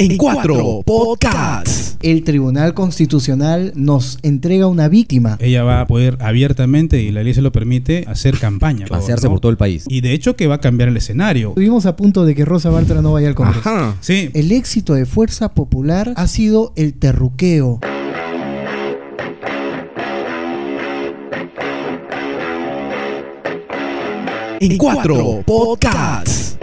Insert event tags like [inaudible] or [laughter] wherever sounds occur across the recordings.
En cuatro podcasts. El Tribunal Constitucional nos entrega una víctima. Ella va a poder abiertamente, y la ley se lo permite, hacer campaña. Pasearse ¿no? por todo el país. Y de hecho que va a cambiar el escenario. Estuvimos a punto de que Rosa Bartra no vaya al Congreso. Ajá. Sí, El éxito de Fuerza Popular ha sido el terruqueo. En cuatro podcasts.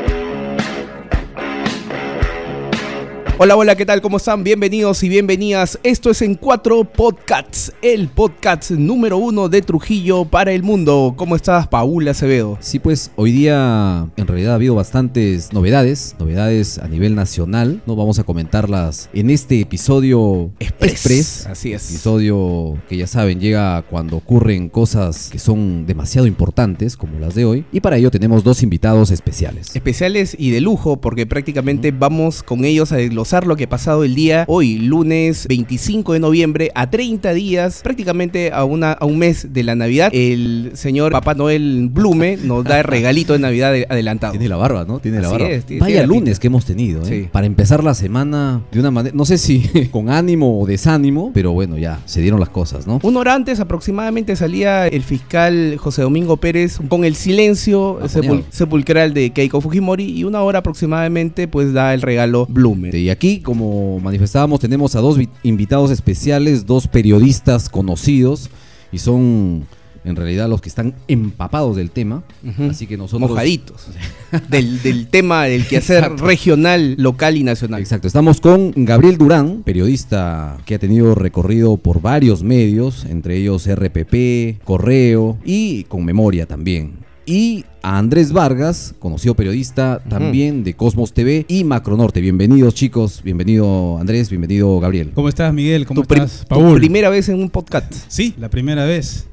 Hola, hola, ¿qué tal? ¿Cómo están? Bienvenidos y bienvenidas. Esto es En Cuatro Podcasts, el podcast número uno de Trujillo para el mundo. ¿Cómo estás, Paula Acevedo? Sí, pues hoy día en realidad ha habido bastantes novedades, novedades a nivel nacional. No vamos a comentarlas en este episodio express. Así es. Episodio que ya saben llega cuando ocurren cosas que son demasiado importantes como las de hoy. Y para ello tenemos dos invitados especiales. Especiales y de lujo porque prácticamente vamos con ellos a desglosar lo que ha pasado el día hoy, lunes 25 de noviembre, a 30 días, prácticamente a, una, a un mes de la Navidad. El señor Papá Noel Blume nos da el regalito de Navidad de- adelantado. Tiene la barba, ¿no? Tiene la Así barba. es, tiene- Vaya tiene lunes pinta. que hemos tenido, ¿eh? Sí. Para empezar la semana de una manera, no sé si [laughs] con ánimo o desánimo, pero bueno, ya se dieron las cosas, ¿no? Una hora antes aproximadamente salía el fiscal José Domingo Pérez con el silencio sepul- sepulcral de Keiko Fujimori y una hora aproximadamente pues da el regalo Blume. Y aquí, como manifestábamos, tenemos a dos vi- invitados especiales, dos periodistas conocidos, y son en realidad los que están empapados del tema. Así que nosotros... Mojaditos [laughs] del, del tema del quehacer Exacto. regional, local y nacional. Exacto, estamos con Gabriel Durán, periodista que ha tenido recorrido por varios medios, entre ellos RPP, Correo y con Memoria también. Y a Andrés Vargas, conocido periodista también de Cosmos TV y Macronorte. Bienvenidos chicos, bienvenido Andrés, bienvenido Gabriel. ¿cómo estás, Miguel? ¿Cómo Tu, estás, tu Paul? primera vez en un podcast. Sí, la primera vez.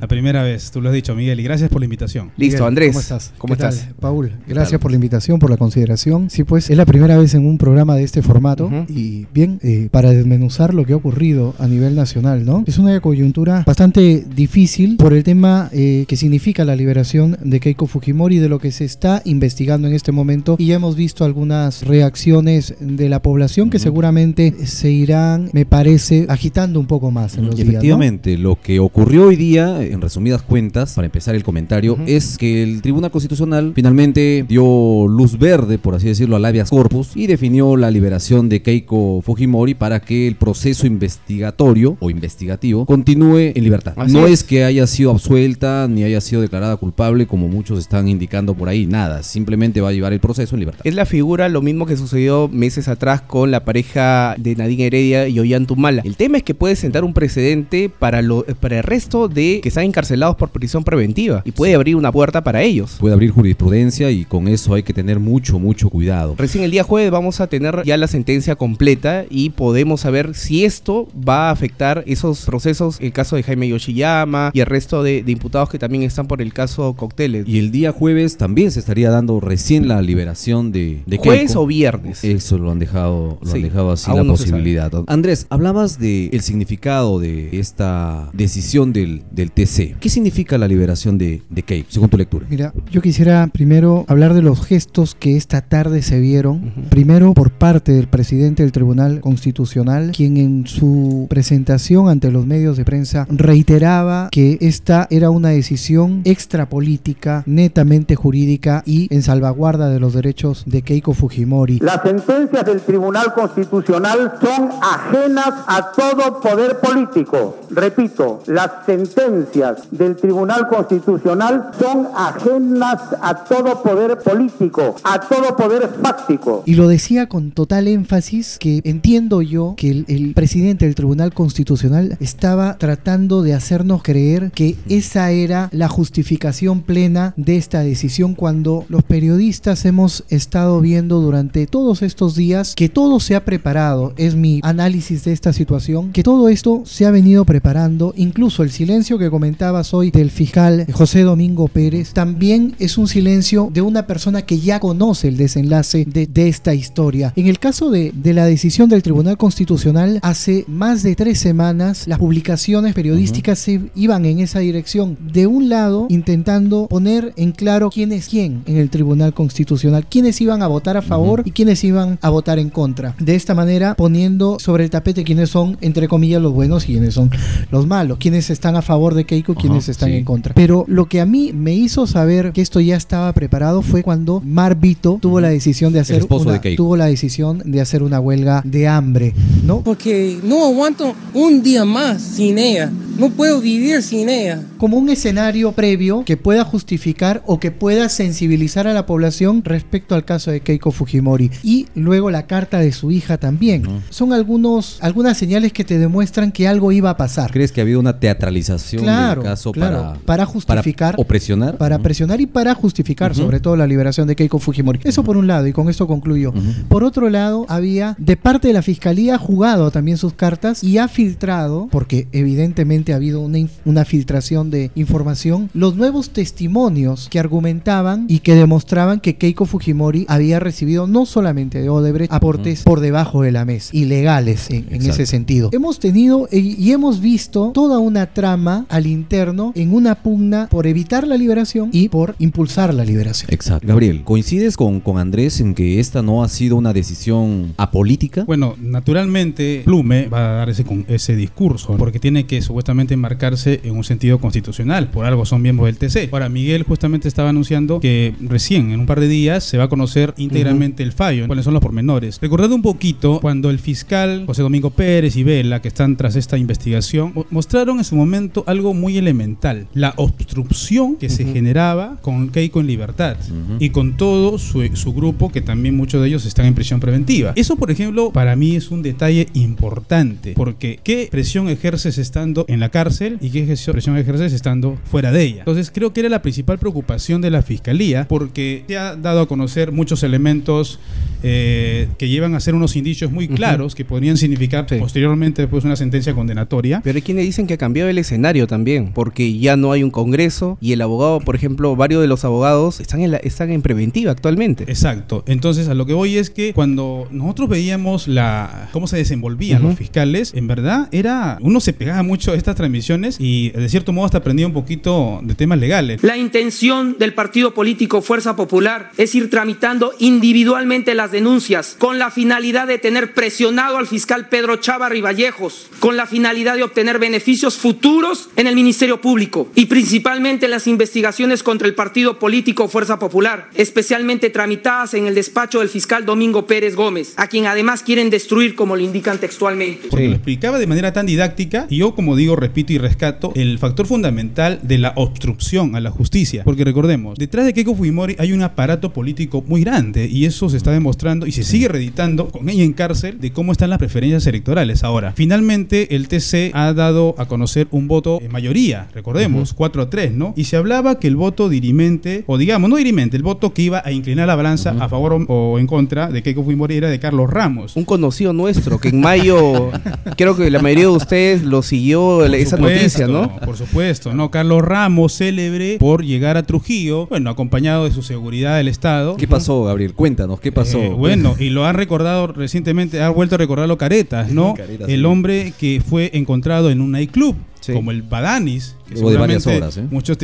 La primera vez, tú lo has dicho, Miguel, y gracias por la invitación. Listo, Miguel, Andrés. ¿Cómo estás? ¿Cómo ¿Qué tal, estás? Paul, gracias tal? por la invitación, por la consideración. Sí, pues es la primera vez en un programa de este formato y bien, eh, para desmenuzar lo que ha ocurrido a nivel nacional, ¿no? Es una coyuntura bastante difícil por el tema eh, que significa la liberación de Keiko Fujimori, de lo que se está investigando en este momento y ya hemos visto algunas reacciones de la población que seguramente se irán, me parece, agitando un poco más en los días, ¿no? Efectivamente, lo que ocurrió hoy día, en resumidas cuentas, para empezar el comentario, es que el Tribunal Constitucional finalmente dio luz verde, por así decirlo, al habeas corpus y definió la liberación de Keiko Fujimori para que el proceso investigatorio o investigativo continúe en libertad. Así no es. es que haya sido absuelta ni haya sido declarada culpable, como muchos están indicando por ahí, nada, simplemente va a llevar el proceso en libertad. Es la figura lo mismo que sucedió meses atrás con la pareja de Nadine Heredia y Ollantumala. El tema es que puede sentar un precedente para, lo, para el resto de que están encarcelados por prisión preventiva y puede abrir una puerta para ellos. Puede abrir jurisprudencia y con eso hay que tener mucho, mucho cuidado. Recién el día jueves vamos a tener ya la sentencia completa y podemos saber si esto va a afectar esos procesos, el caso de Jaime Yoshiyama y el resto de, de imputados que también están por el caso Cocteles. Y el día jueves también se estaría dando recién la liberación de, de ¿Jueves Keiko. o viernes? Eso lo han dejado, lo Sí, han dejado así la no posibilidad. Andrés, hablabas del el significado de esta decisión del, del TC. ¿Qué significa la liberación de, de Keiko, según tu lectura? Mira, yo quisiera primero hablar de los gestos que esta tarde se vieron. Primero por parte del presidente del Tribunal Constitucional, quien en su presentación ante los medios de prensa reiteraba que esta era una decisión extrapolítica, netamente jurídica y en salvaguarda de los derechos de Keiko Fujimori. Las sentencias del Tribunal Constitucional son ajenas a todo poder político. Repito, las sentencias del Tribunal Constitucional son ajenas a todo poder político, a todo poder fáctico. Y lo decía con total énfasis que entiendo yo que el, el presidente del Tribunal Constitucional estaba tratando de hacernos creer que esa era la justificación plena de esta decisión cuando los periodistas hemos estado viendo durante todos estos días que todo se ha preparado, es mi análisis de esta situación, que todo esto se ha venido preparando, incluso el silencio que comentabas hoy del fiscal José Domingo Pérez, también es un silencio de una persona que ya conoce el desenlace de, de esta historia. En el caso de, de la decisión del Tribunal Constitucional, hace más de tres semanas las publicaciones periodísticas se iban en esa dirección. De un lado, intentando poner en claro quién es quién en el Tribunal Constitucional, quiénes iban a votar a favor y quiénes iban a votar en contra. De esta manera, poniendo sobre el tapete quiénes son, entre comillas, los buenos y quiénes son los malos, quiénes están a favor de Keiko y quiénes están sí. en contra. Pero lo que a mí me hizo saber que esto ya estaba preparado fue cuando Mar Vito tuvo la decisión de hacer esposo una, de Keiko. tuvo la decisión de hacer una huelga de hambre, ¿no? Porque no aguanto un día más sin ella. No puedo vivir sin ella. como un escenario previo que pueda justificar o que pueda sensibilizar a la población respecto al caso de Keiko Fujimori y luego la carta de su hija también. Son algunos algunas señales que te demuestran que algo iba a pasar. ¿Crees que ha habido una teatralización Claro, del caso claro, para, para justificar- o presionar? Para presionar y para justificar sobre todo la liberación de Keiko Fujimori. Eso por un lado, y con esto concluyo. Por otro lado, había de parte de la fiscalía jugado también sus cartas y ha filtrado, porque evidentemente ha habido una, una filtración de información, los nuevos testimonios que argumentaban y que demostraban que Keiko Fujimori había recibido no solamente de Odebrecht aportes por debajo de la mesa, ilegales en, en ese sentido. Hemos tenido y hemos visto toda una trama al interno en una pugna por evitar la liberación y por impulsar la liberación. Exacto. Gabriel, ¿coincides con, con Andrés en que esta no ha sido una decisión apolítica? Bueno, naturalmente Plume va a dar ese, con- ese discurso porque tiene que supuestamente enmarcarse en un sentido constitucional. Por algo son miembros del TC. Ahora, Miguel justamente estaba anunciando que recién, en un par de días, se va a conocer íntegramente el fallo, cuáles son los pormenores. Recordando un poquito, cuando el fiscal José Domingo Pérez y Vela, que están tras esta investigación, mo- mostraron en su momento algo muy elemental, la obstrucción que se generaba con Keiko en libertad y con todo su, su grupo, que también muchos de ellos están en prisión preventiva. Eso, por ejemplo, para mí es un detalle importante, porque ¿qué presión ejerces estando en la cárcel y qué presión ejerces estando fuera de ella? Entonces creo que era la principal preocupación de la fiscalía, porque se ha dado a conocer muchos elementos eh, que llevan a ser unos indicios muy claros que podrían significar Sí. posteriormente después una sentencia condenatoria. Pero hay quienes dicen que ha cambiado el escenario también, porque ya no hay un congreso y el abogado, por ejemplo, varios de los abogados están en, la- están en preventiva actualmente. Exacto. Entonces, a lo que voy es que cuando nosotros veíamos la cómo se desenvolvían los fiscales, en verdad era uno se pegaba mucho a estas transmisiones y de cierto modo hasta aprendía un poquito de temas legales. La intención del partido político Fuerza Popular es ir tramitando individualmente las denuncias con la finalidad de tener presionado al fiscal Pedro Chava Vallejos, con la finalidad de obtener beneficios futuros en el Ministerio Público y principalmente las investigaciones contra el partido político Fuerza Popular, especialmente tramitadas en el despacho del fiscal Domingo Pérez Gómez, a quien además quieren destruir como lo indican textualmente. Porque lo explicaba de manera tan didáctica y yo, como digo, repito y rescato el factor fundamental de la obstrucción a la justicia. Porque recordemos, detrás de Keiko Fujimori hay un aparato político muy grande y eso se está demostrando y se sigue reeditando con ella en cárcel de cómo están las preferencias electorales. Ahora, finalmente el TC ha dado a conocer un voto en mayoría, recordemos, 4 a 3, ¿no? Y se hablaba que el voto dirimente, o digamos, no dirimente, el voto que iba a inclinar la balanza a favor o, o en contra de Keiko Fujimori era de Carlos Ramos. Un conocido nuestro que en mayo, creo que la mayoría de ustedes lo siguió Por esa supuesto, noticia, ¿no? Por supuesto, ¿no? Carlos Ramos, célebre por llegar Trujillo, bueno, acompañado de su seguridad del Estado. ¿Qué pasó, Gabriel? Cuéntanos, ¿qué pasó? Eh, bueno, y lo han recordado recientemente, ha vuelto a recordarlo Caretas, ¿no? Caretas, el hombre que fue encontrado en un nightclub, Sí. como el Badanis, que de varias seguramente horas, ¿eh? muchos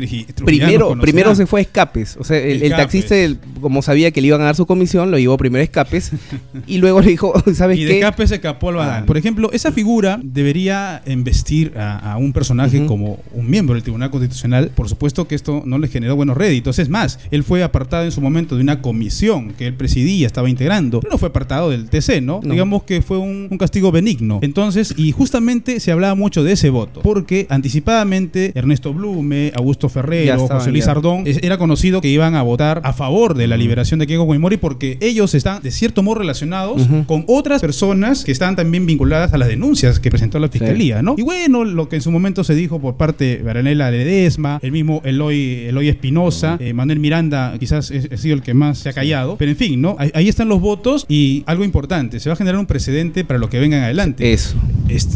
Primero, primero se fue a escapes. O sea, el, el Escapes. taxista, el- como sabía que le iban a dar su comisión, lo llevó primero a escapes. [laughs] y luego le dijo, [laughs] ¿sabes Y de qué? escape se escapó al Badán. Ah. Por ejemplo, esa figura debería investir a, a un personaje como un miembro del Tribunal Constitucional. Por supuesto que esto no le generó buenos réditos. Es más, él fue apartado en su momento de una comisión que él presidía, estaba integrando, pero no fue apartado del TC, ¿no? No. Digamos que fue un, un castigo benigno. Entonces, y justamente se hablaba mucho de ese voto, porque anticipadamente Ernesto Blume, Augusto Ferrero, estaban, José Luis ya. Ardón, es- era conocido que iban a votar a favor de la liberación de Keiko Fujimori porque ellos están de cierto modo relacionados con otras personas que están también vinculadas a las denuncias que presentó la fiscalía, ¿no? Y bueno, lo que en su momento se dijo por parte de Baranela Ledesma, el mismo Eloy, Eloy Espinosa, eh, Manuel Miranda quizás ha sido el que más se ha callado, pero en fin, ¿no? Ahí, ahí están los votos y algo importante, se va a generar un precedente para lo que vengan adelante. Eso.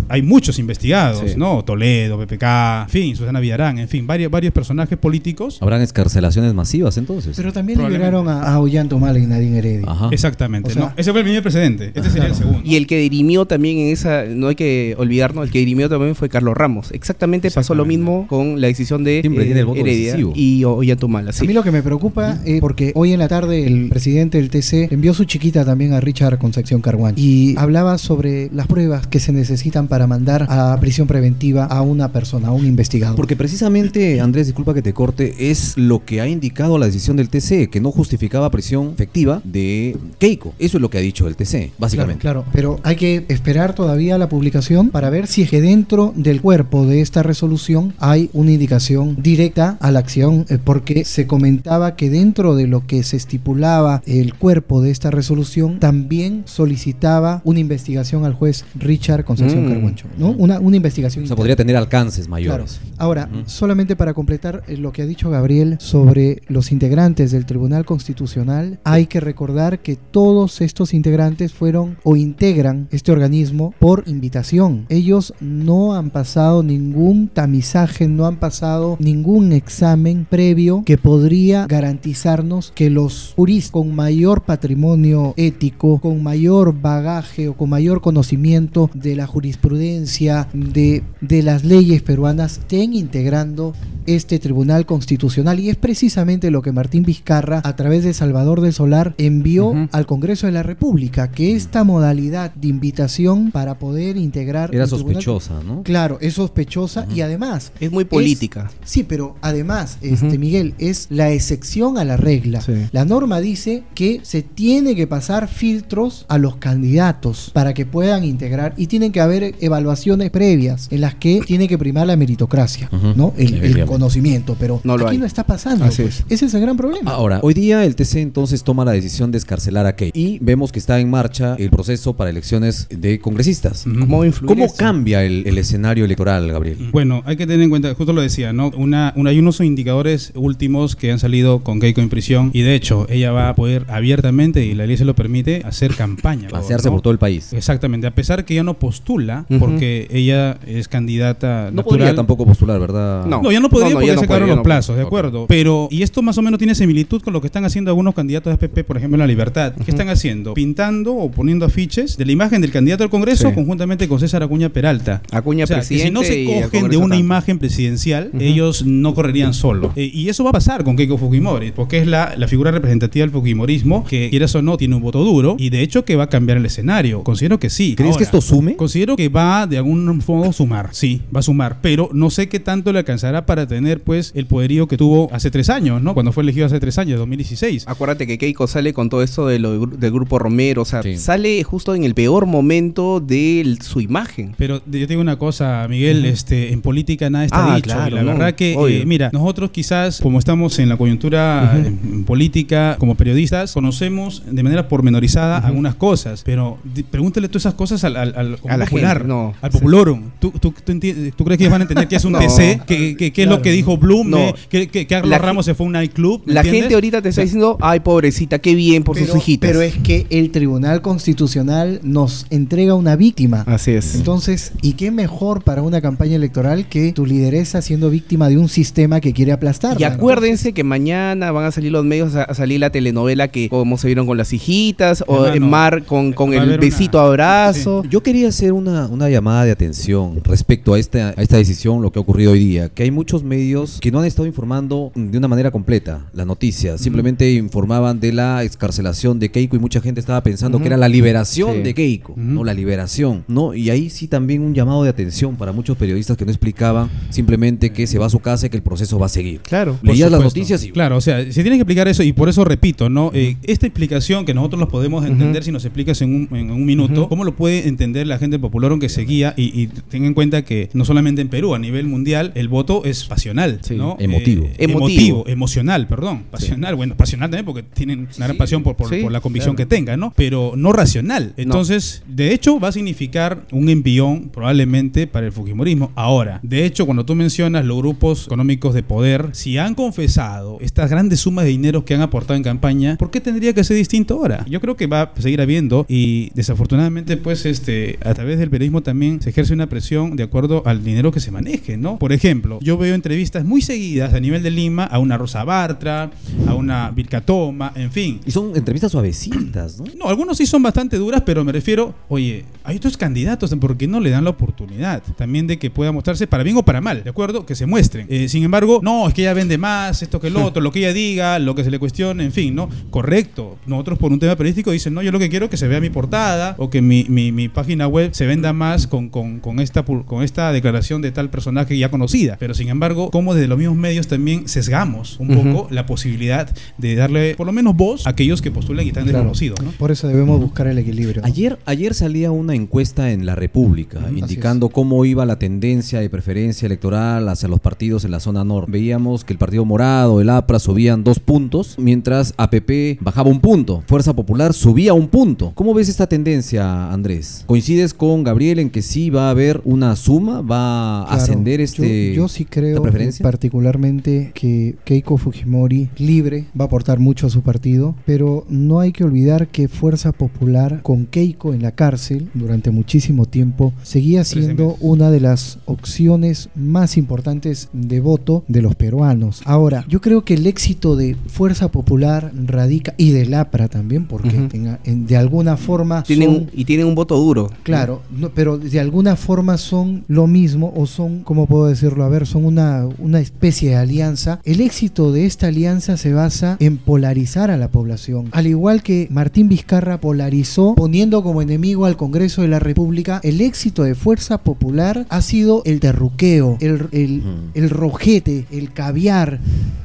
Hay muchos investigados, Sí. ¿no? Toledo, Toledo, PPK, en fin, Susana Villarán, en fin, varios, varios personajes políticos. ¿Habrán escarcelaciones masivas entonces? Pero también liberaron a, a Ollanta y Nadine Heredia. Ajá. Exactamente. O sea- no, ese fue el primer precedente. Este sería el segundo. Y el que dirimió también en esa, no hay que olvidarnos, el que dirimió también fue Carlos Ramos. Exactamente pasó lo mismo con la decisión de Siempre tiene el voto Heredia decisivo. y Ollantumala. A Sí. mí lo que me preocupa es porque hoy en la tarde el presidente del TC envió su chiquita también a Richard Concepción Carguán y hablaba sobre las pruebas que se necesitan para mandar a prisión preventiva a una persona, a un investigador. Porque precisamente, Andrés, disculpa que te corte, es lo que ha indicado la decisión del TC, que no justificaba prisión efectiva de Keiko. Eso es lo que ha dicho el TC, básicamente. Claro, claro, pero hay que esperar todavía la publicación para ver si es que dentro del cuerpo de esta resolución hay una indicación directa a la acción, eh, porque se comentaba que dentro de lo que se estipulaba el cuerpo de esta resolución también solicitaba una investigación al juez Richard Concepción Mm. Carguancho, ¿no? Una, una investigación. O sea, podría tener alcances Claro. mayores. Ahora, solamente para completar eh, lo que ha dicho Gabriel sobre los integrantes del Tribunal Constitucional, hay que recordar que todos estos integrantes fueron o integran este organismo por invitación. Ellos no han pasado ningún tamizaje, no han pasado ningún examen previo que podría garantizarnos que los juristas con mayor patrimonio ético, con mayor bagaje o con mayor conocimiento de la jurisprudencia, de, de las leyes peruanas, estén integrando este Tribunal Constitucional. Y es precisamente lo que Martín Vizcarra, a través de Salvador del Solar, envió al Congreso de la República, que esta modalidad de invitación para poder integrar... Era tribunal- sospechosa, ¿no? Claro, es sospechosa y además... Es muy política. Sí, pero además, este. Miguel, es la excepción a la regla. Sí. La norma dice que se tiene que pasar filtros a los candidatos para que puedan integrar y tienen que haber evaluaciones previas en las que tiene que primar la meritocracia. ¿no? El, el. Conocimiento, pero No lo aquí hay. no está pasando. Así pues. es. Ese es el gran problema. Ahora, hoy día el TC entonces toma la decisión de escarcelar a Keiko y vemos que está en marcha el proceso para elecciones de congresistas. ¿Cómo ¿Cómo cambia el, el escenario electoral, Gabriel? Bueno, hay que tener en cuenta, justo lo decía, ¿no? Una, una- hay unos indicadores últimos que han salido con Keiko en prisión y de hecho ella va a poder abiertamente, y la ley se lo permite, hacer campaña. Pasearse ¿no? por todo el país. Exactamente, a pesar que ella no postula, porque ella es candidata No natural. podría tampoco postular, ¿verdad? No. No, ya no podría No, no, se acabaron los plazos, de acuerdo. Pero, y esto más o menos tiene similitud con lo que están haciendo algunos candidatos de APP, por ejemplo, en La Libertad. ¿Qué están haciendo? Pintando o poniendo afiches de la imagen del candidato al Congreso Sí. conjuntamente con César Acuña Peralta. Acuña O sea, que si presidente no se cogen de una tanto. imagen presidencial, ellos no correrían solo. Eh, y eso va a pasar con Keiko Fujimori, porque es la, la figura representativa del Fujimorismo, que quieras o no, tiene un voto duro, y de hecho que va a cambiar el escenario. Considero que sí. ¿Crees que esto sume? Considero que va de algún modo sumar, sí, va a sumar, pero no sé qué tanto le alcanzará para tener pues el poderío que tuvo hace tres años, ¿no? Cuando fue elegido hace tres años, 2016. Acuérdate que Keiko sale con todo esto de lo del gru- del grupo Romero, o sea, Sí. sale justo en el peor momento de su imagen. Pero yo te digo una cosa, Miguel, este, en política nada está Ah, dicho. claro, y la no, verdad que, eh, mira, nosotros quizás, como estamos en la coyuntura en, en política, como periodistas, conocemos de manera pormenorizada algunas cosas, pero pregúntale todas esas cosas al, al, al A la popular, gente, no. al popularum. ¿Tú, tú, tú, tú crees que ellos van a entender que es un [laughs] No. TC? ¿Qué, qué- qué es lo Claro. que dijo Bloom? No. eh? ¿Que, que Carlos La Ramos se fue a un nightclub? ¿me La entiendes? gente ahorita te está diciendo, ay, pobrecita, qué bien por pero, sus hijitas. pero es que el Tribunal Constitucional nos entrega una víctima. Así es. Entonces, ¿y qué mejor para una campaña electoral que tu lideresa siendo víctima de un sistema que quiere aplastar? Y acuérdense que mañana van a salir los medios a, a salir la telenovela que como se vieron con las hijitas o Hermano, en Mar con, con va a el haber una- besito abrazo. Yo quería hacer una, una llamada de atención respecto a esta, a esta decisión, lo que ha ocurrido hoy día, que hay muchos medios que no han estado informando de una manera completa las noticias, simplemente informaban de la excarcelación de Keiko y mucha gente estaba pensando que era la liberación Sí. de Keiko, no la liberación, ¿no? Y ahí sí también un llamado de atención para muchos periodistas que no explicaban simplemente que se va a su casa y que el proceso va a seguir. Claro. Leías las noticias y Claro, o sea, se tiene que explicar eso y por eso repito, ¿no? Eh, esta explicación que nosotros los podemos entender si nos explicas en un, en un minuto. ¿cómo lo puede entender la gente popular que seguía? Y, y ten en cuenta que no solamente en Perú, a nivel mundial, el voto es pasional, Sí. ¿no? Emotivo. Eh, Emotivo. emotivo, emocional, perdón. Pasional, bueno, pasional también porque tienen una gran pasión por, por- sí, por la convicción claro. que tengan, ¿no? Pero no racional. Entonces, de hecho, va a significar un envión probablemente para el Fujimorismo. Ahora, de hecho, cuando tú mencionas los grupos económicos de poder, si han confesado estas grandes sumas de dinero que han aportado en campaña, ¿por qué tendría que ser distinto ahora? Yo creo que va a seguir habiendo y desafortunadamente, pues, este, a través del periodismo también se ejerce una presión de acuerdo al dinero que se maneje, ¿no? Por ejemplo, yo veo entrevistas muy seguidas a nivel de Lima a una Rosa Bartra, a una Vilcatoma, en fin. Y son entrevistas suavecitas, ¿no? No, algunos sí son bastante duras, pero me refiero, oye, hay otros candidatos, ¿por qué no le dan la oportunidad? También de que pueda mostrarse para bien o para mal, ¿de acuerdo? Que se muestren. Eh, sin embargo, no, es que ella vende más, esto que el otro, lo que ella diga, lo que se le cuestione, en fin, ¿no? Correcto. Nosotros por un tema periodístico dicen, no, yo lo que quiero es que se vea mi portada o que mi, mi- mi página web se venda más con, con- con esta, con esta declaración de tal personaje ya conocida. Pero sin embargo, como desde los mismos medios también sesgamos un poco la posibilidad de darle por lo menos voz a aquellos que postulan y están Claro. desconocidos, ¿no? Por eso debemos buscar el equilibrio. ¿no? Ayer, ayer salía una encuesta en La República indicando cómo iba la tendencia de preferencia electoral hacia los partidos en la zona norte. Veíamos que el Partido Morado, el APRA subían dos puntos, mientras APP bajaba un punto. Fuerza Popular subía un punto. ¿Cómo ves esta tendencia, Andrés? ¿Coincides con Gabriel en que sí va a haber una suma? ¿Va a Claro, ascender este Yo, sí creo preferencia? particularmente que Keiko Fujimori libre va a aportar mucho a su partido, pero no hay que olvidar que Fuerza Popular con Keiko en la cárcel durante muchísimo tiempo seguía siendo una de las opciones más importantes de voto de los peruanos. Ahora, yo creo que el éxito de Fuerza Popular radica y del APRA también, porque Ujú. en- en- de alguna forma Tienen son- un- y tienen un voto duro. Claro, no, pero de alguna forma son lo mismo o son, ¿cómo puedo decirlo? A ver, son una, una especie de alianza. El éxito de esta alianza se basa en polarizar a la población. Al igual que Martín Vizcarra polarizó poniendo como enemigo al Congreso de la República, el éxito de Fuerza Popular ha sido el terruqueo, el, el, Ujú. el rojete, el caviar.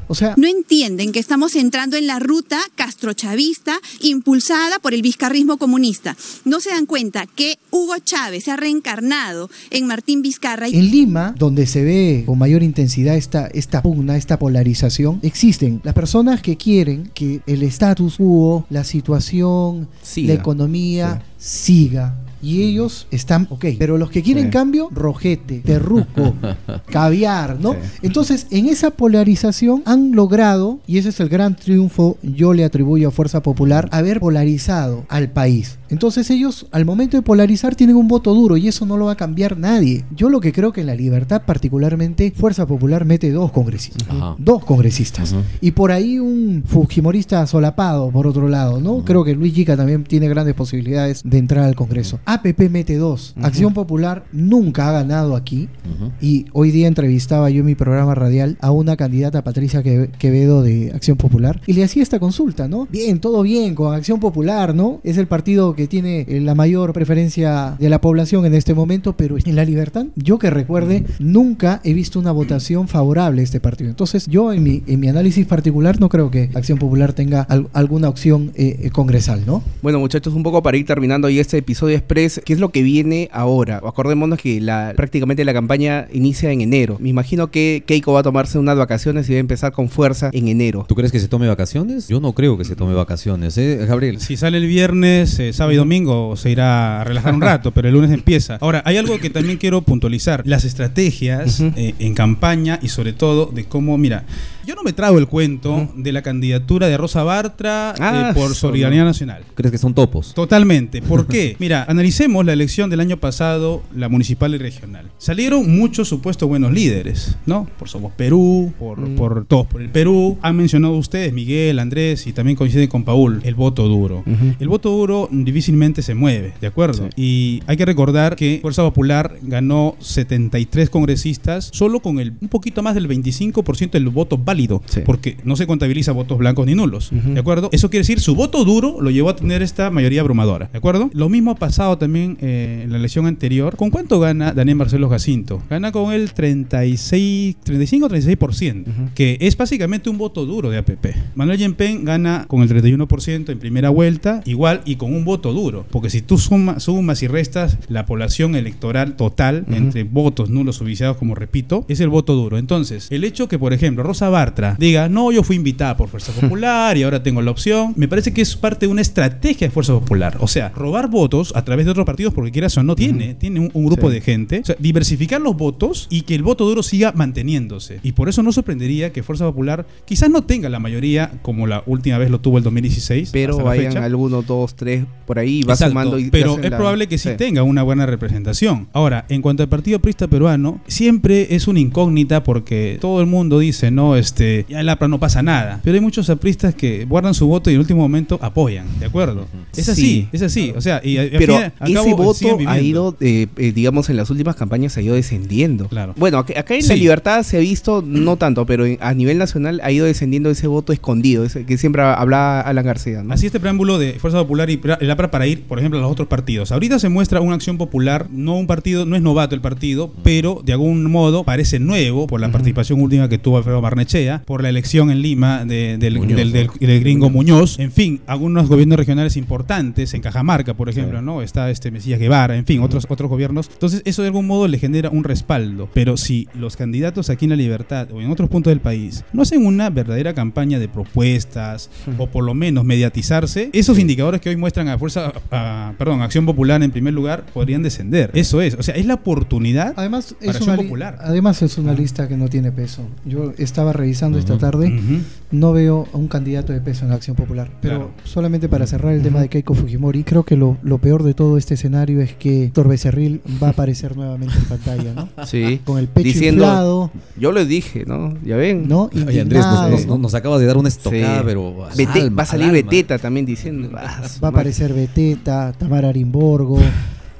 O sea, No entienden que estamos entrando en la ruta castrochavista impulsada por el vizcarrismo comunista. No se dan cuenta que Hugo Chávez se ha reencarnado en Martín Vizcarra y En Lima, donde se ve con mayor intensidad esta, esta pugna, esta polarización, existen las personas que quieren que el status quo, la situación, Siga. la economía siga. Y ellos están, ok, pero los que quieren Sí. cambio, rojete, terruco, [laughs] caviar, ¿no? Sí. Entonces, en esa polarización han logrado, y ese es el gran triunfo, yo le atribuyo a Fuerza Popular, haber polarizado al país. Entonces ellos, al momento de polarizar, tienen un voto duro y eso no lo va a cambiar nadie. Yo lo que creo que en la libertad, particularmente, Fuerza Popular mete dos congresistas. Ajá. Dos congresistas. Y por ahí un fujimorista solapado, por otro lado, ¿no? Creo que Luis Yica también tiene grandes posibilidades de entrar al Congreso. APP mete dos. Acción Popular nunca ha ganado aquí. Y hoy día entrevistaba yo en mi programa radial a una candidata, Patricia Que- Quevedo, de Acción Popular, y le hacía esta consulta, ¿no? Bien, todo bien con Acción Popular, ¿no? Es el partido que tiene eh, la mayor preferencia de la población en este momento, pero en la libertad, yo que recuerde, nunca he visto una votación favorable a este partido. Entonces, yo en mi, en mi análisis particular no creo que Acción Popular tenga al- alguna opción eh, eh, congresal, ¿no? Bueno, muchachos, un poco para ir terminando ahí este episodio express, ¿qué es lo que viene ahora? Acordémonos que la, prácticamente la campaña inicia en enero. Me imagino que Keiko va a tomarse unas vacaciones y va a empezar con fuerza en enero. ¿Tú crees que se tome vacaciones? Yo no creo que se tome vacaciones, ¿eh, Gabriel? Si sale el viernes, eh, sábado y domingo, se irá a relajar un [laughs] rato, pero el lunes empieza. Ahora, hay algo que también quiero puntualizar. Las estrategias eh, en campaña y sobre todo de cómo, mira, yo no me trago el cuento de la candidatura de Rosa Bartra Ah, eh, por eso, Solidaridad ¿no? Nacional. ¿Crees que son topos? Totalmente. ¿Por [laughs] qué? Mira, analicemos la elección del año pasado, la municipal y regional. Salieron muchos supuestos buenos líderes, ¿no? Por Somos Perú, por, Mm. por Todos por el Perú. Han mencionado ustedes, Miguel, Andrés, y también coinciden con Paul, el voto duro. El voto duro difícilmente se mueve, ¿de acuerdo? Sí. Y hay que recordar que Fuerza Popular ganó 73 congresistas solo con el un poquito más del 25% del voto válido, Sí. porque no se contabiliza votos blancos ni nulos, Ujú. ¿de acuerdo? Eso quiere decir su voto duro lo llevó a tener esta mayoría abrumadora, ¿de acuerdo? Lo mismo ha pasado también eh, en la elección anterior. ¿Con cuánto gana Daniel Marcelo Jacinto? Gana con el 36, 35-36%, Ujú. que es básicamente un voto duro de APP. Manuel Yempen gana con el 31% en primera vuelta, igual y con un voto duro, porque si tú suma- sumas y restas la población electoral total Ujú. entre votos nulos o viciados, como repito, es el voto duro. Entonces, el hecho que, por ejemplo, Rosa Bartra diga, no, yo fui invitada por Fuerza [laughs] Popular y ahora tengo la opción, me parece que es parte de una estrategia de Fuerza Popular. O sea, robar votos a través de otros partidos porque quieras o no tiene, tiene un, un grupo Sí. de gente. O sea, diversificar los votos y que el voto duro siga manteniéndose. Y por eso no sorprendería que Fuerza Popular quizás no tenga la mayoría como la última vez lo tuvo el 2016. Pero vayan algunos, dos, tres, por ahí, va Exacto, sumando y pero es la- probable que sí, sí. tenga una buena representación. Ahora, en cuanto al Partido Prista Peruano, siempre es una incógnita porque todo el mundo dice, no, este, ya la APRA no pasa nada. Pero hay muchos apristas que guardan su voto y en el último momento apoyan, ¿de acuerdo? Es así, Sí. es así. O sea, y Pero al ese cabo, voto ha ido, eh, eh, digamos, en las últimas campañas ha ido descendiendo. Claro. Bueno, acá, acá en La. Libertad se ha visto, no tanto, pero a nivel nacional ha ido descendiendo ese voto escondido, ese que siempre hablaba Alan García. ¿no? Así este preámbulo de Fuerza Popular y el APRA para ir, por ejemplo, a los otros partidos. Ahorita se muestra una acción popular, no un partido, no es novato el partido, pero de algún modo parece nuevo por la participación última que tuvo Alfredo Por la elección en Lima de- del, Muñoz, del- del- del gringo Muñoz, en fin, algunos gobiernos regionales importantes, en Cajamarca, por ejemplo, ¿no? Está este Mesías Guevara, en fin, otros, otros gobiernos. Entonces, eso de algún modo le genera un respaldo. Pero si los candidatos aquí en La Libertad o en otros puntos del país no hacen una verdadera campaña de propuestas o por lo menos mediatizarse, esos indicadores que hoy muestran a fuerza, a- perdón, Acción Popular en primer lugar podrían descender. Eso es, o sea, es la oportunidad. Además Para es, Acción Popular. además es una lista que no tiene peso. Yo estaba revisando esta tarde, Ujú. no veo a un candidato de peso en la Acción Popular. Pero Claro. solamente para cerrar el tema de Keiko Fujimori, creo que lo, lo peor de todo este escenario es que Héctor Becerril va a [laughs] aparecer nuevamente en pantalla, ¿no? Sí. Con el pecho Diciendo, inflado, Yo lo dije, ¿no? Ya ven. ¿no? Oye, Andrés, nos, nos- nos- acabas de dar una estocada, Sí. pero. Bete- alma, va a salir. Beteta también diciendo. "Ah, su Va a madre". aparecer Beteta, Tamara Arimborgo.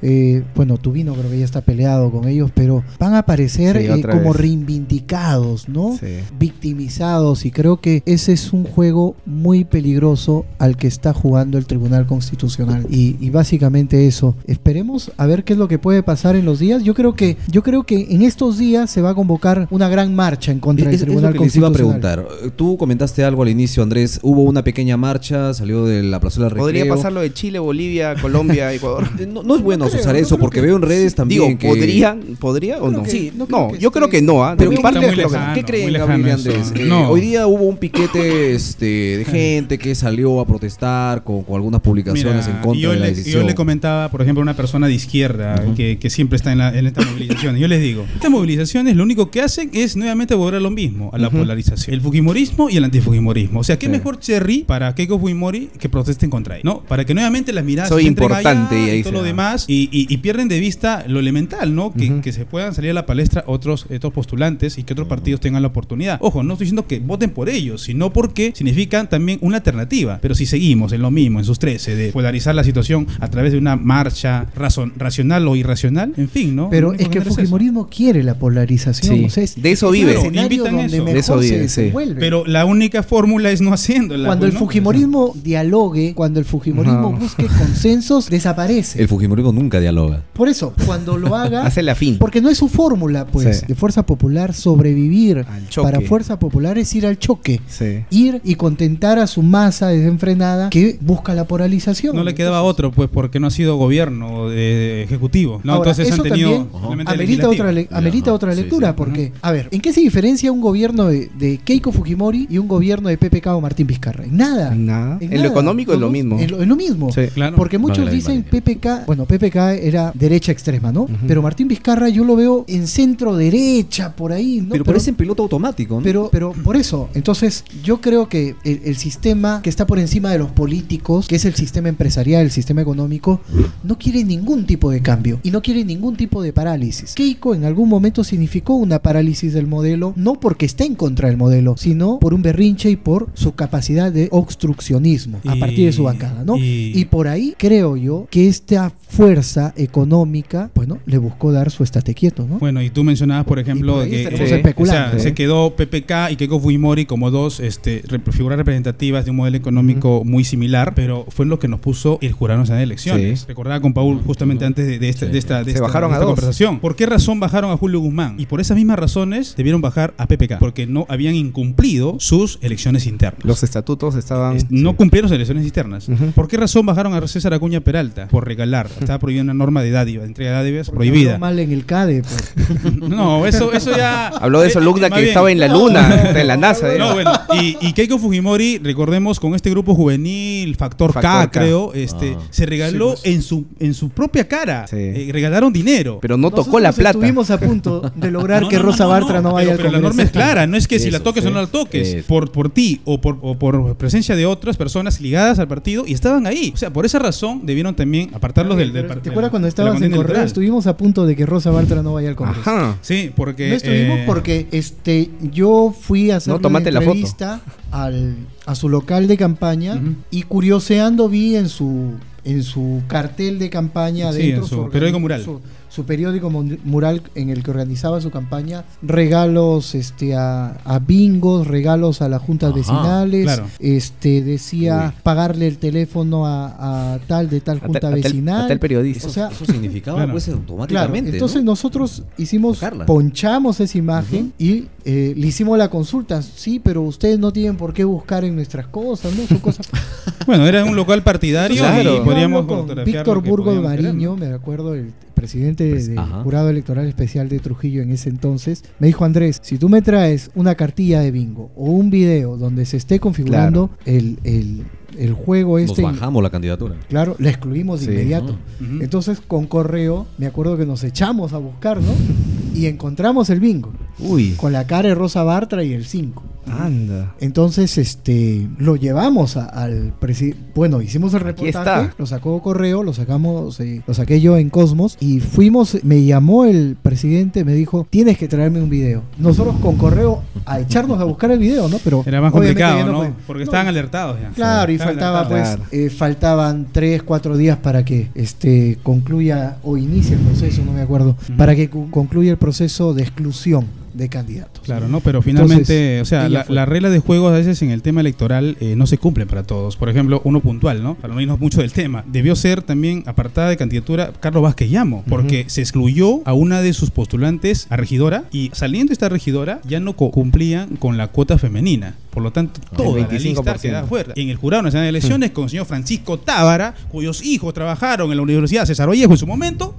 Eh, bueno, Tubino creo que ya está peleado con ellos, pero van a aparecer Sí, eh, como vez. reivindicados, ¿no? Sí. Victimizados y creo que ese es un juego muy peligroso al que está jugando el Tribunal Constitucional y, y básicamente eso. Esperemos a ver qué es lo que puede pasar en los días. Yo creo que yo creo que en estos días se va a convocar una gran marcha en contra Es, del es lo Tribunal que les iba a Constitucional. preguntar. Tú comentaste algo al inicio, Andrés. Hubo una pequeña marcha, salió de la plazuela Recreo. Podría pasar lo de Chile, Bolivia, Colombia, [laughs] Ecuador. No, no es bueno creo, usar no eso porque que- veo en redes también Digo, que... ¿podría? ¿Podría o no? que- Sí. no No, creo que yo creo que no. ¿ah? De Pero mi ¿qué, parte, lejano. ¿qué muy creen, lejano Gabriel. Andrés? Eh, No. hoy día hubo un piquete este, de gente que salió a protestar con, con algunas publicaciones Mira, en contra yo de la le, decisión. yo le comentaba, por ejemplo, a una persona de izquierda que, que siempre está en, la, en estas movilizaciones. Yo les digo, estas movilizaciones lo único que hacen es nuevamente volver a lo mismo, a la polarización. El fujimorismo y el antifujimorismo. O sea, ¿qué Sí. mejor cherry para Keiko Fujimori que protesten contra él? ¿No? Para que nuevamente las miradas Soy se importante, allá y ahí y todo se lo demás y, y- y pierden de vista lo elemental, ¿no? Que, se puedan salir a la palestra otros, otros postulantes y que otros partidos tengan la oportunidad. Ojo, no estoy diciendo que voten por ellos, sino porque significan también una alternativa. Pero si seguimos en lo mismo, en sus 13, de polarizar la situación a través de una marcha razón, racional o irracional, en fin, ¿no? Pero es que el eso. fujimorismo quiere la polarización. Sí. o sea, es- De eso es vive. Invitan eso. De eso se vive, sí. desenvuelve. Pero la única fórmula es no haciéndola. cuando pues, el ¿no? fujimorismo dialogue, cuando el fujimorismo No. busque consensos, [laughs] desaparece. El Fujimorismo nunca dialoga. Por eso, cuando lo [laughs] haga, Hace la fin. porque no es su fórmula, pues, Sí. de Fuerza Popular sobrevivir Al choque. para Fuerza Popular es ir al choque. Sí. Ir y contentar a su masa desenfrenada que busca la polarización. No le quedaba Entonces, otro, pues, porque no ha sido gobierno de ejecutivo. ¿no? Ahora, Entonces han eso tenido también amerita otra, le- amerita ajá, otra sí, lectura, sí. porque, a ver, ¿en qué se diferencia un gobierno de, de Keiko Fujimori y un gobierno de PPK o Martín Vizcarra? En nada. En nada. En lo nada. económico es lo mismo. En lo, en lo mismo. Sí. Claro. Porque muchos dicen línea. PPK, bueno, PPK era derecha extrema, ¿no? Ujú. Pero Martín Vizcarra yo lo veo en centro derecha, por ahí, ¿no? Pero parece en piloto automático, ¿no? Pero, pero por eso, entonces yo creo que el, el sistema que está por encima de los políticos, que es el sistema empresarial, el sistema económico, no quiere ningún tipo de cambio y no quiere ningún tipo de parálisis. Keiko en algún momento significó una parálisis del modelo, no porque esté en contra del modelo, sino por un berrinche y por su capacidad de obstruccionismo a Y- partir de su bancada, ¿no? y- Y por ahí creo yo que esta fuerza económica, bueno, le buscó dar su estate quieto, ¿no? Bueno, y tú mencionabas, por ejemplo, por que especulando. O sea, ¿eh? se quedó PPK y Keiko Fujimori como dos este, rep- figuras representativas de un modelo económico muy similar, pero fue lo que nos puso el jurado nacional de elecciones. Sí. Recordaba con Paul justamente antes de, de esta, de esta, de Se esta- bajaron de a esta dos. conversación. ¿Por qué razón bajaron a Julio Guzmán? Y por esas mismas razones debieron bajar a PPK, porque no habían incumplido sus elecciones internas. Los estatutos estaban. Es- no cumplieron sus elecciones internas. ¿Por qué razón bajaron a César Acuña Peralta? Por regalar. Estaba prohibido una norma de dádiva, de entrega de dádivas prohibida. mal en el CADE. pues. [laughs] No, eso, eso ya. Habló de eso Eh, más que bien- estaba en la luna, [laughs] en la NASA. ¿eh? No, bueno, y, y Keiko Fujimori, recordemos, con este grupo juvenil, Factor, K, Factor K. creo, este, Ah. se regaló Sí, pues. en, su, en su propia cara. Sí. Eh, regalaron dinero. Pero no tocó la plata. Estuvimos a punto de lograr No, que no, Rosa no, Bartra no, vaya pero, al pero la norma es clara, no es que si la toques o no la toques, por, por ti o por, o por presencia de otras personas ligadas al partido y estaban ahí. O sea, por esa razón debieron también apartarlos del, del ¿Te acuerdas cuando estabas en contienda Correo? Estuvimos a punto de que Rosa Bartra no vaya al Congreso. Ajá. Sí, porque. No estuvimos eh, porque este yo fui a hacer No, una tómate la foto. entrevista al, a su local de campaña y curioseando vi en su en su cartel de campaña Sí, dentro en su periódico mural. su, su periódico mu- mural en el que organizaba su campaña regalos este a, a bingos regalos a las juntas Ajá, vecinales claro. este decía pagarle el teléfono a, a tal de tal A junta tal- a tal- vecinal a tal periodista. o sea Eso significaba [laughs] Claro. pues Claro, automáticamente. entonces ¿no? nosotros hicimos, Tocarla. ponchamos esa imagen y eh, le hicimos la consulta. Sí, pero ustedes no tienen por qué buscar en nuestras cosas, ¿no? Son cosas. [laughs] Bueno, era un local partidario Claro. y fotografiar Víctor que Burgos podíamos ¿no? me acuerdo, el presidente del ajá. jurado electoral especial de Trujillo en ese entonces, me dijo Andrés, si tú me traes una cartilla de bingo o un video donde se esté configurando el, el, el juego Nos este, y- bajamos la candidatura. claro, la excluimos de Sí. inmediato. Entonces con correo, me acuerdo que nos echamos a buscar, ¿no? [laughs] Y encontramos el bingo. Uy. Con la cara de Rosa Bartra y el 5. Anda. Entonces, este, lo llevamos a- al presidente. Bueno, hicimos el reportaje, está. lo sacó correo, lo sacamos, eh, lo saqué yo en Cosmos y fuimos. Me llamó el presidente, me dijo, tienes que traerme un video. Nosotros con correo a echarnos a buscar el video, ¿no? Pero Era más complicado, ¿no? Porque No, estaban alertados ya. Claro, y faltaba pues, alertados. Eh, faltaban tres, cuatro días para que este concluya o inicie el proceso, no me acuerdo, para que concluya el proceso de exclusión de candidatos. Claro, ¿no? Pero finalmente, Entonces, o sea, la, fue. las reglas de juego a veces en el tema electoral eh, no se cumplen para todos. Por ejemplo, uno puntual, ¿no? Para no irnos mucho del tema. Debió ser también apartada de candidatura Carlos Vázquez Llamo, porque se excluyó a una de sus postulantes a regidora y saliendo esta regidora ya no co- cumplían con la cuota femenina. Por lo tanto, toda la 25%. lista quedaba fuera. En el Jurado Nacional de Elecciones, con el señor Francisco Tábara, cuyos hijos trabajaron en la Universidad César Vallejo en su momento,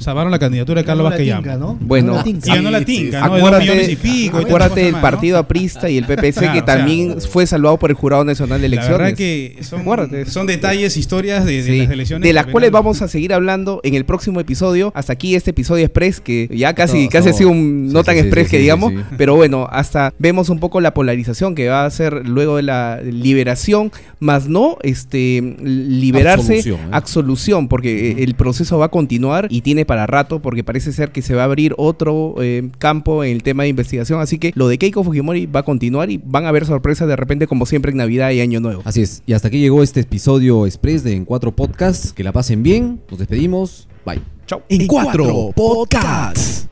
salvaron la candidatura de Carlos la Vázquez. ¿no? Bueno, la. Sí, ganó la tinca, Acuérdate, y pico, y acuérdate del partido ¿no? aprista y el PPC Claro, que o sea, también fue salvado por el Jurado Nacional de La Elecciones. verdad que son, Acuérdate. son detalles, historias de, de Sí, las elecciones. de las cuales vamos a seguir hablando en el próximo episodio. Hasta aquí este episodio express que ya casi, No, casi no. ha sido un Sí, no tan sí, express sí, que sí, digamos, sí. pero bueno, hasta vemos un poco la polarización que va a ser luego de la liberación, más no este liberarse Absolución, ¿eh? absolución, porque eh, el proceso va a continuar y tiene para rato porque parece ser que se va a abrir otro eh, campo en el tema de investigación, así que lo de Keiko Fujimori va a continuar y van a haber sorpresas de repente como siempre en Navidad y Año Nuevo. Así es. Y hasta aquí llegó este episodio express de En Cuatro Podcasts. Que la pasen bien. Nos despedimos. Bye. Chao. En cuatro podcasts.